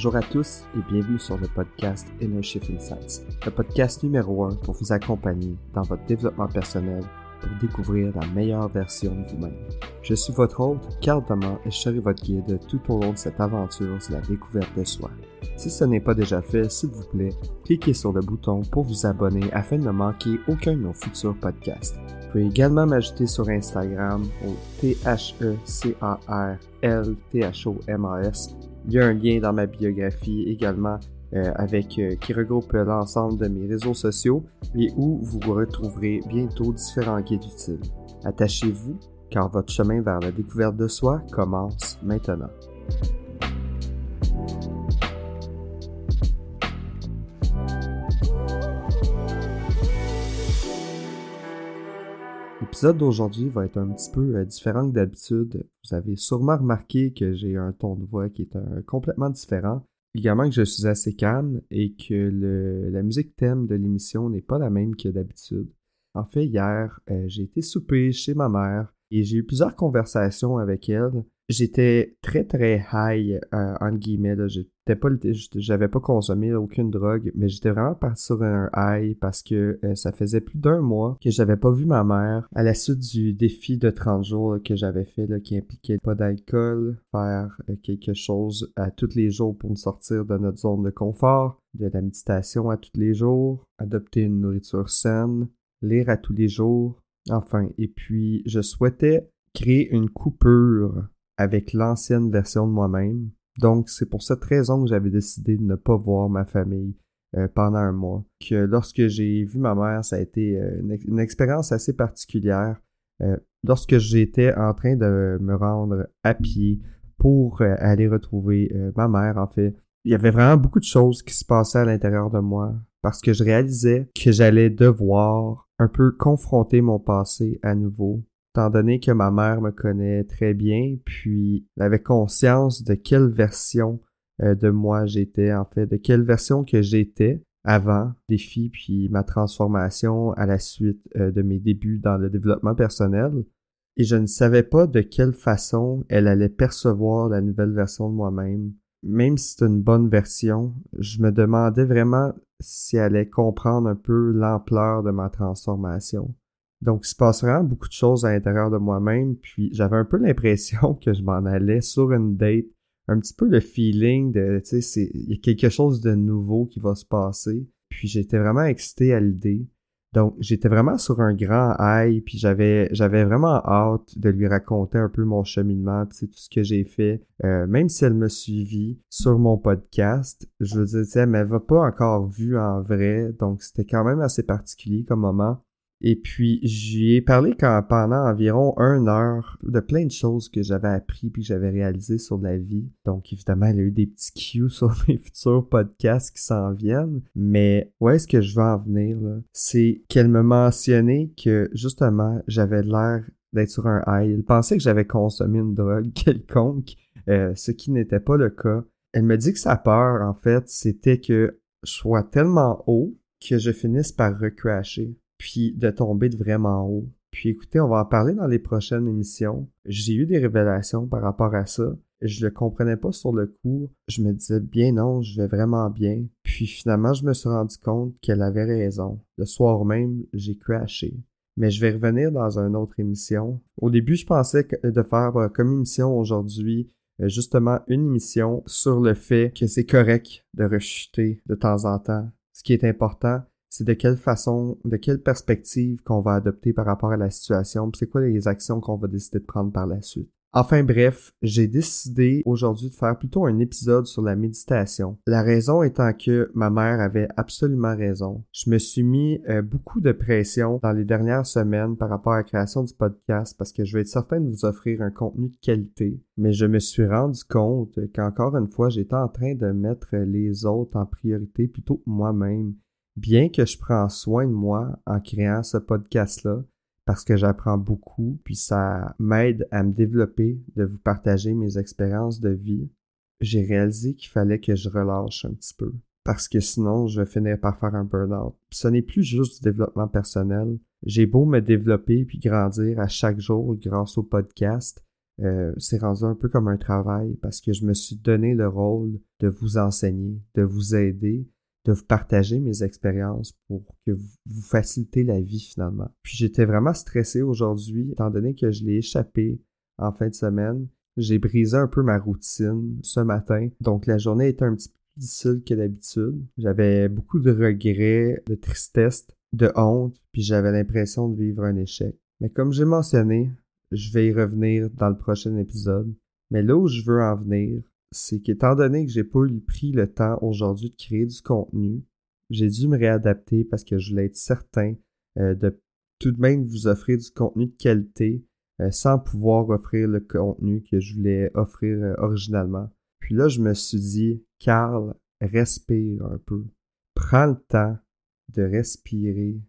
Bonjour à tous et bienvenue sur le podcast Inner Shift Insights, le podcast numéro 1 pour vous accompagner dans votre développement personnel pour découvrir la meilleure version de vous-même. Je suis votre hôte, Carl Thomas, et je serai votre guide tout au long de cette aventure sur la découverte de soi. Si ce n'est pas déjà fait, s'il vous plaît, cliquez sur le bouton pour vous abonner afin de ne manquer aucun de nos futurs podcasts. Vous pouvez également m'ajouter sur Instagram au T-H-E-C-A-R-L-T-H-O-M-A-S. Il y a un lien dans ma biographie également euh, avec euh, qui regroupe l'ensemble de mes réseaux sociaux et où vous retrouverez bientôt différents guides utiles. Attachez-vous car votre chemin vers la découverte de soi commence maintenant. L'épisode d'aujourd'hui va être un petit peu euh, différent que d'habitude. Vous avez sûrement remarqué que j'ai un ton de voix qui est un, complètement différent. Également que je suis assez calme et que le, la musique thème de l'émission n'est pas la même que d'habitude. En fait, hier, euh, j'ai été souper chez ma mère et j'ai eu plusieurs conversations avec elle j'étais très très high euh, entre guillemets là. J'étais pas j'avais pas consommé aucune drogue mais j'étais vraiment parti sur un high parce que euh, ça faisait plus d'un mois que j'avais pas vu ma mère à la suite du défi de 30 jours que j'avais fait qui impliquait pas d'alcool faire euh, quelque chose à tous les jours pour nous sortir de notre zone de confort de la méditation à tous les jours adopter une nourriture saine lire à tous les jours enfin. Et puis je souhaitais créer une coupure avec l'ancienne version de moi-même. Donc, c'est pour cette raison que j'avais décidé de ne pas voir ma famille euh, pendant un mois. Que lorsque j'ai vu ma mère, ça a été euh, une, expérience assez particulière. Euh, lorsque j'étais en train de me rendre à pied pour aller retrouver ma mère, en fait, il y avait vraiment beaucoup de choses qui se passaient à l'intérieur de moi parce que je réalisais que j'allais devoir un peu confronter mon passé à nouveau étant donné que ma mère me connaît très bien, puis elle avait conscience de quelle version euh, de moi j'étais, en fait, de quelle version que j'étais avant défi, puis ma transformation à la suite euh, de mes débuts dans le développement personnel. Et je ne savais pas de quelle façon elle allait percevoir la nouvelle version de moi-même. Même si c'est une bonne version, je me demandais vraiment si elle allait comprendre un peu l'ampleur de ma transformation. Donc, il se passe vraiment beaucoup de choses à l'intérieur de moi-même, puis j'avais un peu l'impression que je m'en allais sur une date, un petit peu le feeling de, tu sais, il y a quelque chose de nouveau qui va se passer, puis j'étais vraiment excité à l'idée. Donc, j'étais vraiment sur un grand high, puis j'avais j'avais vraiment hâte de lui raconter un peu mon cheminement, tu sais, tout ce que j'ai fait. Euh, même si elle me suivit sur mon podcast, je veux dire, elle m'avait pas encore vu en vrai, donc c'était quand même assez particulier comme moment. Et puis, j'y ai parlé pendant environ une heure de plein de choses que j'avais appris puis que j'avais réalisé sur la vie. Donc, évidemment, il y a eu des petits cues sur mes futurs podcasts qui s'en viennent. Mais où est-ce que je veux en venir, là? C'est qu'elle me mentionnait que, justement, j'avais l'air d'être sur un high. Elle pensait que j'avais consommé une drogue quelconque, euh, ce qui n'était pas le cas. Elle me dit que sa peur, en fait, c'était que je sois tellement haut que je finisse par recrasher puis de tomber de vraiment haut. Puis écoutez, on va en parler dans les prochaines émissions. J'ai eu des révélations par rapport à ça. Je le comprenais pas sur le coup. Je me disais bien non, je vais vraiment bien. Puis finalement, je me suis rendu compte qu'elle avait raison. Le soir même, j'ai crashé. Mais je vais revenir dans une autre émission. Au début, je pensais de faire euh, comme émission aujourd'hui euh, justement une émission sur le fait que c'est correct de rechuter de temps en temps. Ce qui est important, c'est de quelle façon, de quelle perspective qu'on va adopter par rapport à la situation, c'est quoi les actions qu'on va décider de prendre par la suite. Enfin bref, j'ai décidé aujourd'hui de faire plutôt un épisode sur la méditation. La raison étant que ma mère avait absolument raison. Je me suis mis euh, beaucoup de pression dans les dernières semaines par rapport à la création du podcast parce que je veux être certain de vous offrir un contenu de qualité. Mais je me suis rendu compte qu'encore une fois, j'étais en train de mettre les autres en priorité plutôt que moi-même bien que je prends soin de moi en créant ce podcast-là, parce que j'apprends beaucoup, puis ça m'aide à me développer, de vous partager mes expériences de vie, j'ai réalisé qu'il fallait que je relâche un petit peu. parce que sinon je vais finir par faire un burn-out. Ce n'est plus juste du développement personnel. J'ai beau me développer puis grandir à chaque jour grâce au podcast, euh, c'est rendu un peu comme un travail parce que je me suis donné le rôle de vous enseigner, de vous aider, de vous partager mes expériences pour que vous, vous facilitez la vie finalement. Puis j'étais vraiment stressé aujourd'hui étant donné que je l'ai échappé en fin de semaine. J'ai brisé un peu ma routine ce matin, donc la journée était un petit peu plus difficile que d'habitude. J'avais beaucoup de regrets, de tristesse, de honte, puis j'avais l'impression de vivre un échec. Mais comme j'ai mentionné, je vais y revenir dans le prochain épisode. Mais là où je veux en venir, c'est qu'étant donné que j'ai pas eu pris le temps aujourd'hui de créer du contenu, j'ai dû me réadapter parce que je voulais être certain euh, de tout de même vous offrir du contenu de qualité euh, sans pouvoir offrir le contenu que je voulais offrir euh, originalement. Puis là, je me suis dit, Carl, respire un peu. Prends le temps de respirer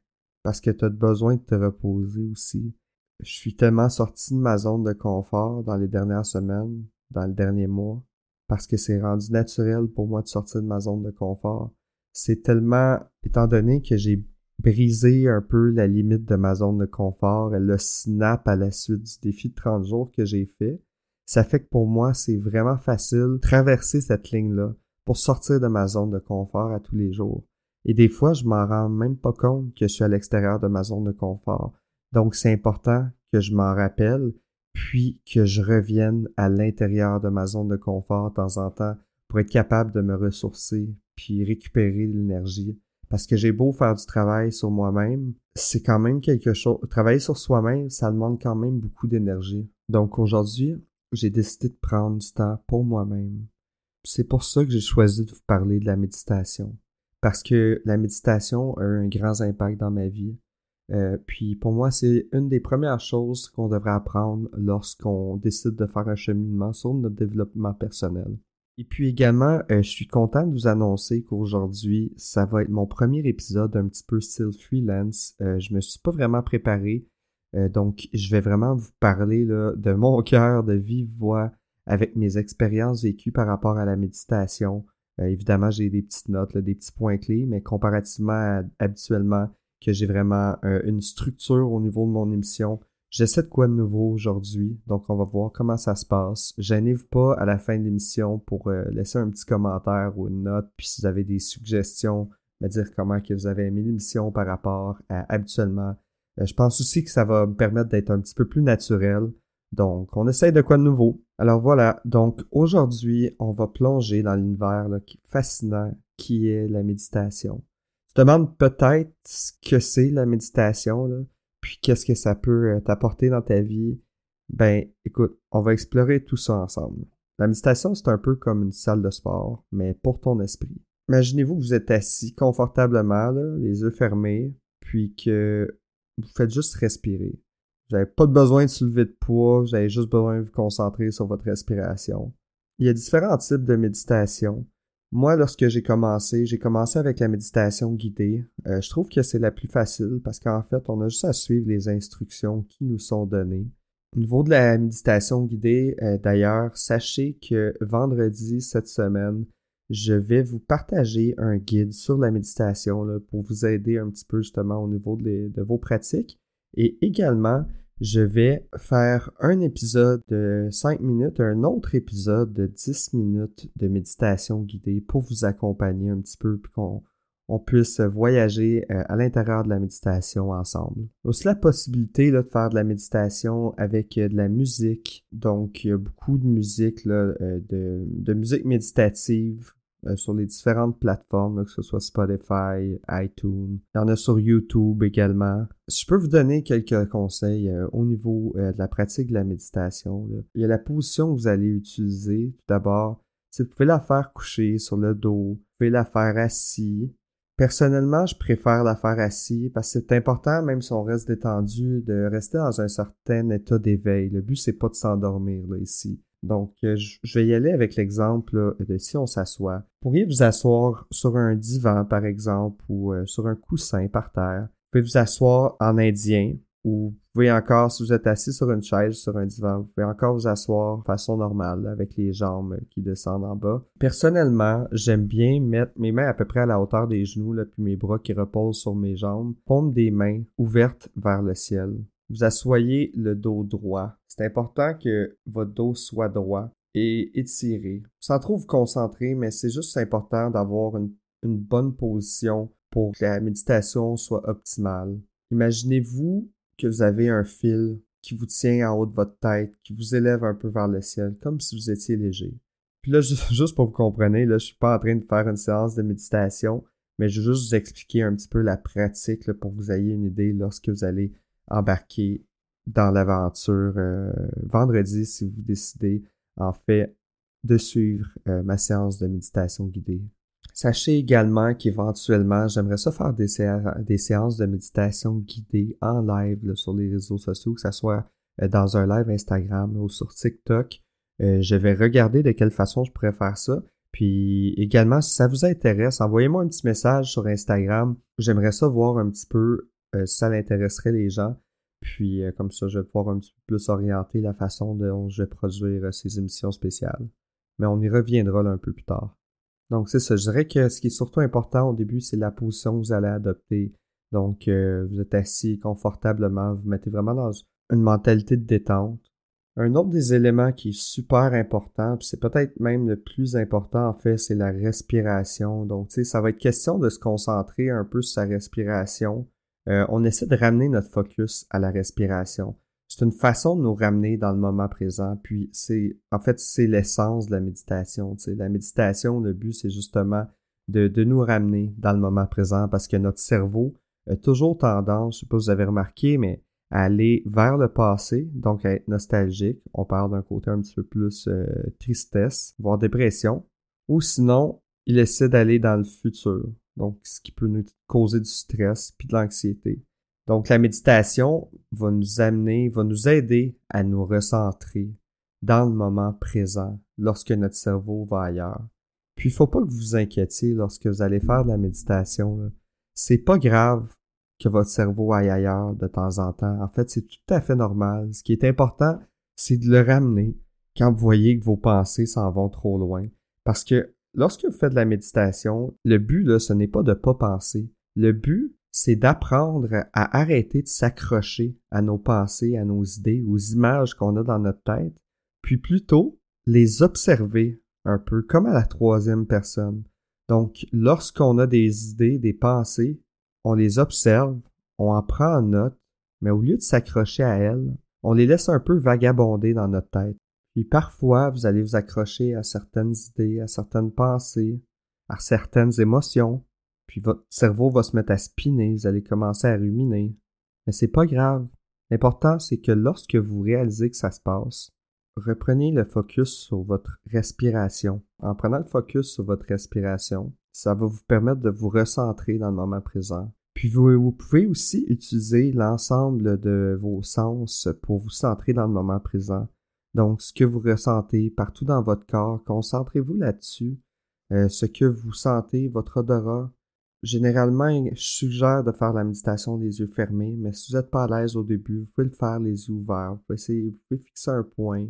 parce que tu as besoin de te reposer aussi. Je suis tellement sorti de ma zone de confort dans les dernières semaines, dans le dernier mois, parce que c'est rendu naturel pour moi de sortir de ma zone de confort. C'est tellement, étant donné que j'ai brisé un peu la limite de ma zone de confort, le snap à la suite du défi de 30 jours que j'ai fait, ça fait que pour moi, c'est vraiment facile de traverser cette ligne-là pour sortir de ma zone de confort à tous les jours. Et des fois, je m'en rends même pas compte que je suis à l'extérieur de ma zone de confort. Donc, c'est important que je m'en rappelle, puis que je revienne à l'intérieur de ma zone de confort de temps en temps pour être capable de me ressourcer, puis récupérer l'énergie parce que j'ai beau faire du travail sur moi-même, c'est quand même quelque chose. Travailler sur soi-même, ça demande quand même beaucoup d'énergie. Donc aujourd'hui, j'ai décidé de prendre du temps pour moi-même. C'est pour ça que j'ai choisi de vous parler de la méditation. Parce que la méditation a eu un grand impact dans ma vie. Euh, puis pour moi, c'est une des premières choses qu'on devrait apprendre lorsqu'on décide de faire un cheminement sur notre développement personnel. Et puis également, euh, je suis content de vous annoncer qu'aujourd'hui, ça va être mon premier épisode un petit peu style freelance. Euh, je me suis pas vraiment préparé, euh, donc je vais vraiment vous parler là, de mon cœur, de vive voix, avec mes expériences vécues par rapport à la méditation. évidemment, j'ai des petites notes, des petits points clés, mais comparativement à habituellement que j'ai vraiment une structure au niveau de mon émission, J'essaie de quoi de nouveau aujourd'hui, donc on va voir comment ça se passe. Gênez-vous pas à la fin de l'émission pour euh, laisser un petit commentaire ou une note, puis si vous avez des suggestions, me dire comment que vous avez aimé l'émission par rapport à habituellement. Euh, je pense aussi que ça va me permettre d'être un petit peu plus naturel. Donc, on essaie de quoi de nouveau. Alors voilà, donc aujourd'hui, on va plonger dans l'univers fascinant qui est la méditation. Tu te demandes peut-être ce que c'est la méditation. Là puis qu'est-ce que ça peut euh, t'apporter dans ta vie, ben écoute, on va explorer tout ça ensemble. La méditation, c'est un peu comme une salle de sport, mais pour ton esprit. Imaginez-vous que vous êtes assis confortablement, les yeux fermés, puis que vous faites juste respirer. Vous n'avez pas besoin de soulever de poids, vous avez juste besoin de vous concentrer sur votre respiration. Il y a différents types de méditation. Moi, lorsque j'ai commencé, j'ai commencé avec la méditation guidée. Euh, je trouve que c'est la plus facile parce qu'en fait, on a juste à suivre les instructions qui nous sont données. Au niveau de la méditation guidée, euh, d'ailleurs, sachez que vendredi cette semaine, je vais vous partager un guide sur la méditation pour vous aider un petit peu justement au niveau de vos pratiques. Et également, je vais faire un épisode de 5 minutes, un autre épisode de 10 minutes de méditation guidée pour vous accompagner un petit peu puis qu'on on puisse voyager euh, à l'intérieur de la méditation ensemble. Aussi la possibilité là, de faire de la méditation avec euh, de la musique. Donc, il y a beaucoup de musique, là, euh, de, de musique méditative euh, sur les différentes plateformes, que ce soit Spotify, iTunes. Il y en a sur YouTube également. Je peux vous donner quelques conseils euh, au niveau euh, de la pratique de la méditation. Il y a la position que vous allez utiliser. Tout d'abord, vous pouvez la faire coucher sur le dos, vous pouvez la faire assis. Personnellement, je préfère la faire assis parce que c'est important, même si on reste détendu, de rester dans un certain état d'éveil. Le but, c'est pas de s'endormir ici. Donc, euh, je vais y aller avec l'exemple de si on s'assoit. Vous pourriez vous asseoir sur un divan, par exemple, ou euh, sur un coussin par terre. Vous pouvez vous asseoir en indien, ou vous pouvez encore, si vous êtes assis sur une chaise, sur un divan, vous pouvez encore vous asseoir de façon normale avec les jambes qui descendent en bas. Personnellement, j'aime bien mettre mes mains à peu près à la hauteur des genoux, puis mes bras qui reposent sur mes jambes, paume des mains ouvertes vers le ciel. Vous asseyez le dos droit. C'est important que votre dos soit droit et étiré. Sans trop vous concentrer, mais c'est juste important d'avoir une, une bonne position pour que la méditation soit optimale. Imaginez-vous que vous avez un fil qui vous tient en haut de votre tête, qui vous élève un peu vers le ciel, comme si vous étiez léger. Puis là, juste pour vous comprendre, là, je suis pas en train de faire une séance de méditation, mais je vais juste vous expliquer un petit peu la pratique pour que vous ayez une idée lorsque vous allez embarquer dans l'aventure euh, vendredi si vous décidez en fait de suivre euh, ma séance de méditation guidée. Sachez également qu'éventuellement, j'aimerais ça faire des, séances de méditation guidées en live sur les réseaux sociaux, que ce soit euh, dans un live Instagram ou sur TikTok. Je vais regarder de quelle façon je pourrais faire ça. Puis également, si ça vous intéresse, envoyez-moi un petit message sur Instagram. J'aimerais ça voir un petit peu ça l'intéresserait les gens. Puis comme ça, je vais pouvoir un petit peu plus orienter la façon dont je vais produire ces émissions spéciales. Mais on y reviendra là un peu plus tard. Donc, c'est ça. Je dirais que ce qui est surtout important au début, c'est la position que vous allez adopter. Donc, euh, vous êtes assis confortablement, vous mettez vraiment dans une mentalité de détente. Un autre des éléments qui est super important, puis c'est peut-être même le plus important en fait, c'est la respiration. Donc, tu sais, ça va être question de se concentrer un peu sur sa respiration. Euh, on essaie de ramener notre focus à la respiration c'est une façon de nous ramener dans le moment présent. Puis c'est, en fait, c'est l'essence de la méditation. La méditation, le but, c'est justement de, nous ramener dans le moment présent parce que notre cerveau a toujours tendance, je sais pas si vous avez remarqué, mais à aller vers le passé, donc à être nostalgique. On parle d'un côté un petit peu plus euh, tristesse, voire dépression. Ou sinon, il essaie d'aller dans le futur. Donc, ce qui peut nous causer du stress puis de l'anxiété. Donc la méditation va nous amener, va nous aider à nous recentrer dans le moment présent lorsque notre cerveau va ailleurs. Puis il faut pas que vous vous inquiétiez lorsque vous allez faire de la méditation. C'est pas grave que votre cerveau aille ailleurs de temps en temps. En fait, c'est tout à fait normal. Ce qui est important, c'est de le ramener quand vous voyez que vos pensées s'en vont trop loin. Parce que lorsque vous faites de la méditation, le but, là, ce n'est pas de pas penser. Le but, c'est d'apprendre à arrêter de s'accrocher à nos pensées, à nos idées, aux images qu'on a dans notre tête, puis plutôt les observer un peu comme à la troisième personne. Donc, lorsqu'on a des idées, des pensées, on les observe, on en prend en note, mais au lieu de s'accrocher à elles, on les laisse un peu vagabonder dans notre tête. Puis parfois, vous allez vous accrocher à certaines idées, à certaines pensées, à certaines émotions, puis votre cerveau va se mettre à spinner, vous allez commencer à ruminer. Mais c'est pas grave. L'important, c'est que lorsque vous réalisez que ça se passe, reprenez le focus sur votre respiration. En prenant le focus sur votre respiration, ça va vous permettre de vous recentrer dans le moment présent. Puis vous, vous pouvez aussi utiliser l'ensemble de vos sens pour vous centrer dans le moment présent. Donc, ce que vous ressentez partout dans votre corps, concentrez-vous là-dessus. Euh, ce que vous sentez, votre odorat, Généralement, je suggère de faire la méditation les yeux fermés, mais si vous n'êtes pas à l'aise au début, vous pouvez le faire les yeux ouverts. Vous pouvez, fixer un point.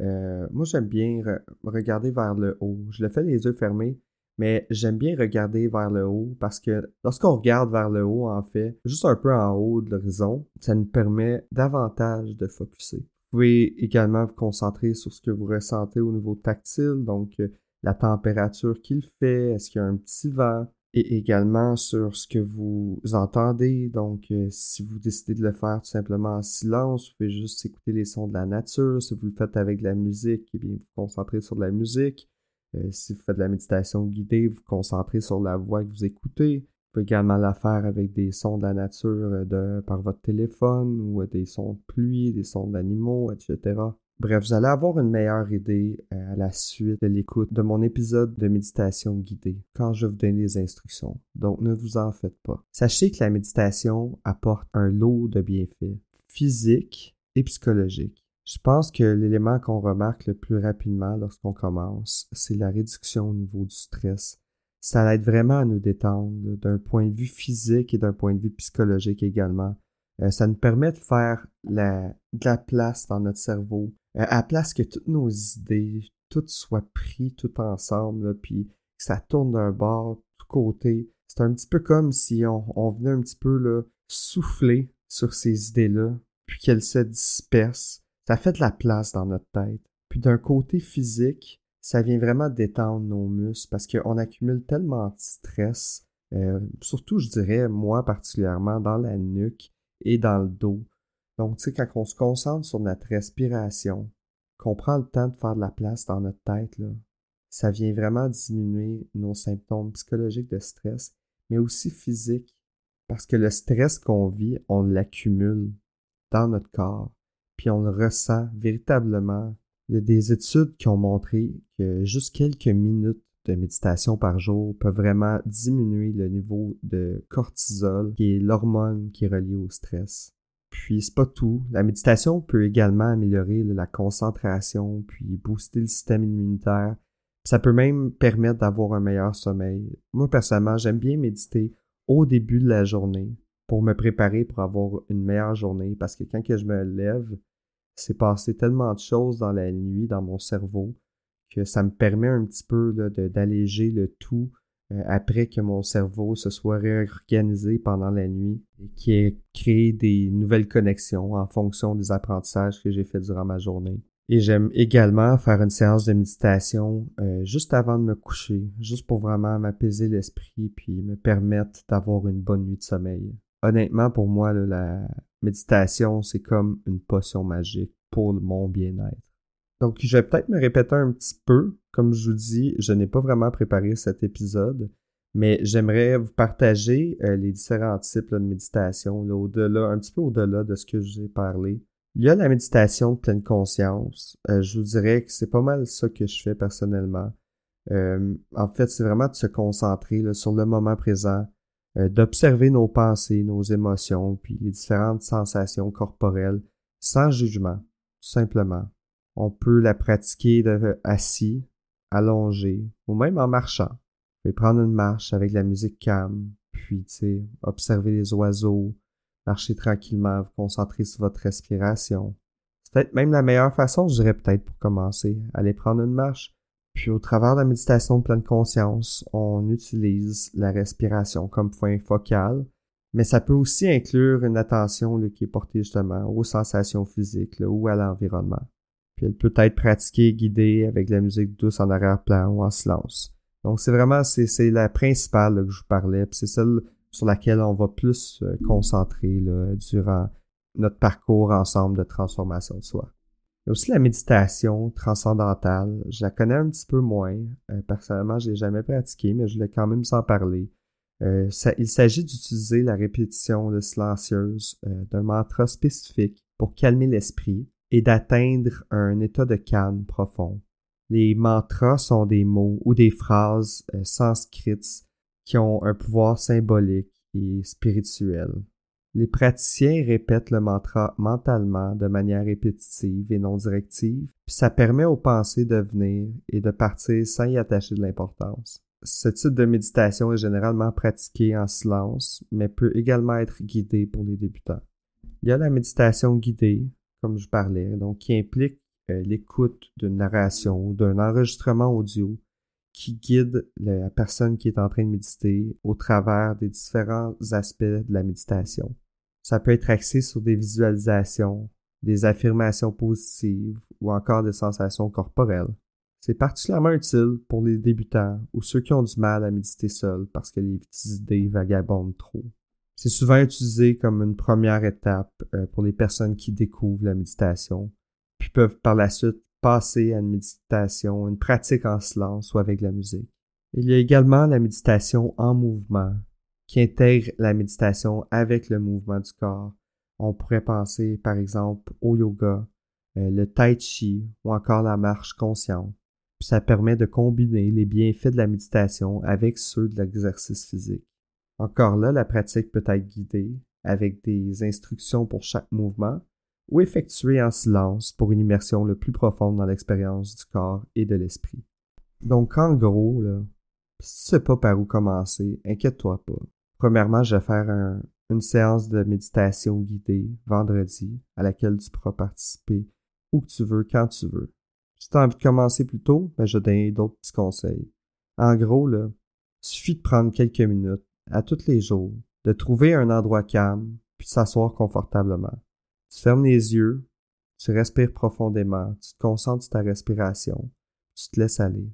Euh, moi, j'aime bien regarder vers le haut. Je le fais les yeux fermés, mais j'aime bien regarder vers le haut parce que lorsqu'on regarde vers le haut, en fait, juste un peu en haut de l'horizon, ça nous permet davantage de focuser. Vous pouvez également vous concentrer sur ce que vous ressentez au niveau tactile, donc euh, la température qu'il fait, est-ce qu'il y a un petit vent, et également sur ce que vous entendez. Donc, euh, si vous décidez de le faire tout simplement en silence, vous pouvez juste écouter les sons de la nature. Si vous le faites avec de la musique, eh bien, vous vous concentrez sur la musique. Euh, si vous faites de la méditation guidée, vous vous concentrez sur la voix que vous écoutez. Vous pouvez également la faire avec des sons de la nature euh, de, par votre téléphone ou des sons de pluie, des sons d'animaux, etc. Bref, vous allez avoir une meilleure idée euh, à la suite de l'écoute de mon épisode de méditation guidée quand je vous donne les instructions. Donc ne vous en faites pas. Sachez que la méditation apporte un lot de bienfaits physiques et psychologiques. Je pense que l'élément qu'on remarque le plus rapidement lorsqu'on commence, c'est la réduction au niveau du stress. Ça aide vraiment à nous détendre d'un point de vue physique et d'un point de vue psychologique également. Euh, ça nous permet de faire la, de la place dans notre cerveau, euh, à place que toutes nos idées, tout soit pris tout ensemble, puis que ça tourne d'un bord, tout côté. C'est un petit peu comme si on, on venait un petit peu là, souffler sur ces idées-là, puis qu'elles se dispersent. Ça fait de la place dans notre tête. Puis d'un côté physique, ça vient vraiment détendre nos muscles parce qu'on accumule tellement de stress, euh, surtout je dirais moi particulièrement dans la nuque et dans le dos. Donc tu sais quand on se concentre sur notre respiration, qu'on prend le temps de faire de la place dans notre tête ça vient vraiment diminuer nos symptômes psychologiques de stress, mais aussi physiques parce que le stress qu'on vit, on l'accumule dans notre corps, puis on le ressent véritablement il y a des études qui ont montré que juste quelques minutes de méditation par jour peuvent vraiment diminuer le niveau de cortisol, qui est l'hormone qui est reliée au stress. Puis c'est pas tout. La méditation peut également améliorer la concentration, puis booster le système immunitaire. Ça peut même permettre d'avoir un meilleur sommeil. Moi personnellement, j'aime bien méditer au début de la journée pour me préparer pour avoir une meilleure journée parce que quand je me lève, c'est passé tellement de choses dans la nuit, dans mon cerveau, que ça me permet un petit peu d'alléger le tout euh, après que mon cerveau se soit réorganisé pendant la nuit et qui ait créé des nouvelles connexions en fonction des apprentissages que j'ai fait durant ma journée. Et j'aime également faire une séance de méditation euh, juste avant de me coucher, juste pour vraiment m'apaiser l'esprit puis me permettre d'avoir une bonne nuit de sommeil. Honnêtement, pour moi, la, méditation, c'est comme une potion magique pour mon bien-être. Donc, je vais peut-être me répéter un petit peu. Comme je vous dis, je n'ai pas vraiment préparé cet épisode, mais j'aimerais vous partager euh, les différents types de méditation, au-delà, un petit peu au-delà de ce que j'ai parlé. Il y a la méditation de pleine conscience. Euh, je vous dirais que c'est pas mal ça que je fais personnellement. Euh, en fait, c'est vraiment de se concentrer sur le moment présent, d'observer nos pensées, nos émotions, puis les différentes sensations corporelles sans jugement, tout simplement. On peut la pratiquer de, assis, allongé, ou même en marchant. Vous prendre une marche avec la musique calme, puis, observer les oiseaux, marcher tranquillement, vous concentrer sur votre respiration. C'est peut-être même la meilleure façon, je dirais peut-être, pour commencer. Aller prendre une marche, puis au travers de la méditation de pleine conscience, on utilise la respiration comme point focal, mais ça peut aussi inclure une attention qui est portée justement aux sensations physiques ou à l'environnement. Puis elle peut être pratiquée, guidée avec de la musique douce en arrière-plan ou en silence. Donc c'est vraiment c'est la principale que je vous parlais, puis c'est celle sur laquelle on va plus euh, concentrer durant notre parcours ensemble de transformation de soi. Il y a aussi la méditation transcendantale. Je la connais un petit peu moins. Euh, personnellement, je l'ai jamais pratiquée, mais je l'ai quand même sans parler. Euh, il s'agit d'utiliser la répétition silencieuse euh, d'un mantra spécifique pour calmer l'esprit et d'atteindre un état de calme profond. Les mantras sont des mots ou des phrases sanscrites qui ont un pouvoir symbolique et spirituel. Les praticiens répètent le mantra mentalement de manière répétitive et non directive, puis ça permet aux pensées de venir et de partir sans y attacher de l'importance. Ce type de méditation est généralement pratiqué en silence, mais peut également être guidé pour les débutants. Il y a la méditation guidée, comme je parlais, donc qui implique euh, l'écoute d'une narration ou d'un enregistrement audio qui guide la personne qui est en train de méditer au travers des différents aspects de la méditation. Ça peut être axé sur des visualisations, des affirmations positives ou encore des sensations corporelles. C'est particulièrement utile pour les débutants ou ceux qui ont du mal à méditer seuls parce que les idées vagabondent trop. C'est souvent utilisé comme une première étape euh, pour les personnes qui découvrent la méditation, puis peuvent par la suite passer à une méditation, une pratique en silence ou avec la musique. Il y a également la méditation en mouvement, qui intègre la méditation avec le mouvement du corps. On pourrait penser par exemple au yoga, euh, le tai chi ou encore la marche consciente. ça permet de combiner les bienfaits de la méditation avec ceux de l'exercice physique. Encore là, la pratique peut être guidée avec des instructions pour chaque mouvement ou effectuée en silence pour une immersion le plus profonde dans l'expérience du corps et de l'esprit. Donc en gros, si tu sais pas par où commencer, inquiète-toi pas. Premièrement, je vais faire un, une séance de méditation guidée vendredi à laquelle tu pourras participer où que tu veux, quand tu veux. Si tu as envie de commencer plus tôt, ben je donne d'autres petits conseils. En gros, là, suffit de prendre quelques minutes à tous les jours, de trouver un endroit calme, puis de s'asseoir confortablement. Tu fermes les yeux, tu respires profondément, tu te concentres sur ta respiration, tu te laisses aller.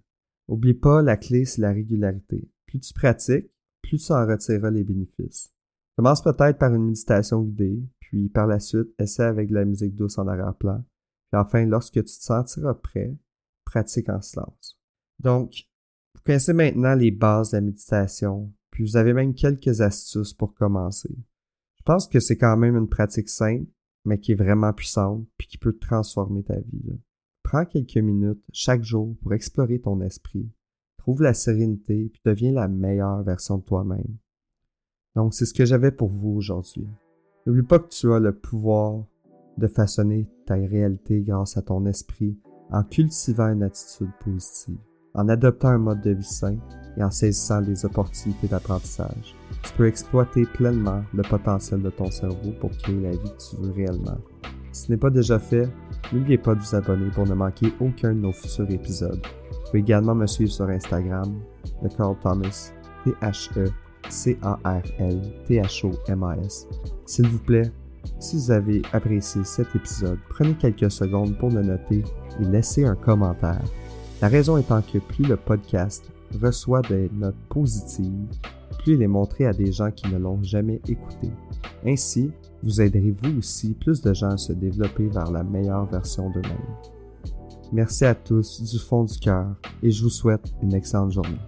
Oublie pas, la clé, c'est la régularité. Plus tu pratiques, plus tu en retireras les bénéfices. Commence peut-être par une méditation guidée, puis par la suite, essaie avec de la musique douce en arrière-plan. Puis enfin, lorsque tu te sentiras prêt, pratique en silence. Donc, vous connaissez maintenant les bases de la méditation, puis vous avez même quelques astuces pour commencer. Je pense que c'est quand même une pratique simple, mais qui est vraiment puissante, puis qui peut transformer ta vie. Prends quelques minutes chaque jour pour explorer ton esprit. Trouve la sérénité, puis deviens la meilleure version de toi-même. Donc, c'est ce que j'avais pour vous aujourd'hui. N'oublie pas que tu as le pouvoir de façonner ta réalité grâce à ton esprit en cultivant une attitude positive, en adoptant un mode de vie sain et en saisissant les opportunités d'apprentissage. Tu peux exploiter pleinement le potentiel de ton cerveau pour créer la vie que tu veux réellement. Si ce n'est pas déjà fait, n'oubliez pas de vous abonner pour ne manquer aucun de nos futurs épisodes. Pouvez également me suivre sur Instagram, le Carl Thomas, T-H-E C-A-R-L-T-H-O-M-A-S. S'il vous plaît, si vous avez apprécié cet épisode, prenez quelques secondes pour le noter et laissez un commentaire. La raison étant que plus le podcast reçoit des notes positives, plus il est montré à des gens qui ne l'ont jamais écouté. Ainsi, vous aiderez vous aussi plus de gens à se développer vers la meilleure version d'eux-mêmes. Merci à tous du fond du cœur et je vous souhaite une excellente journée.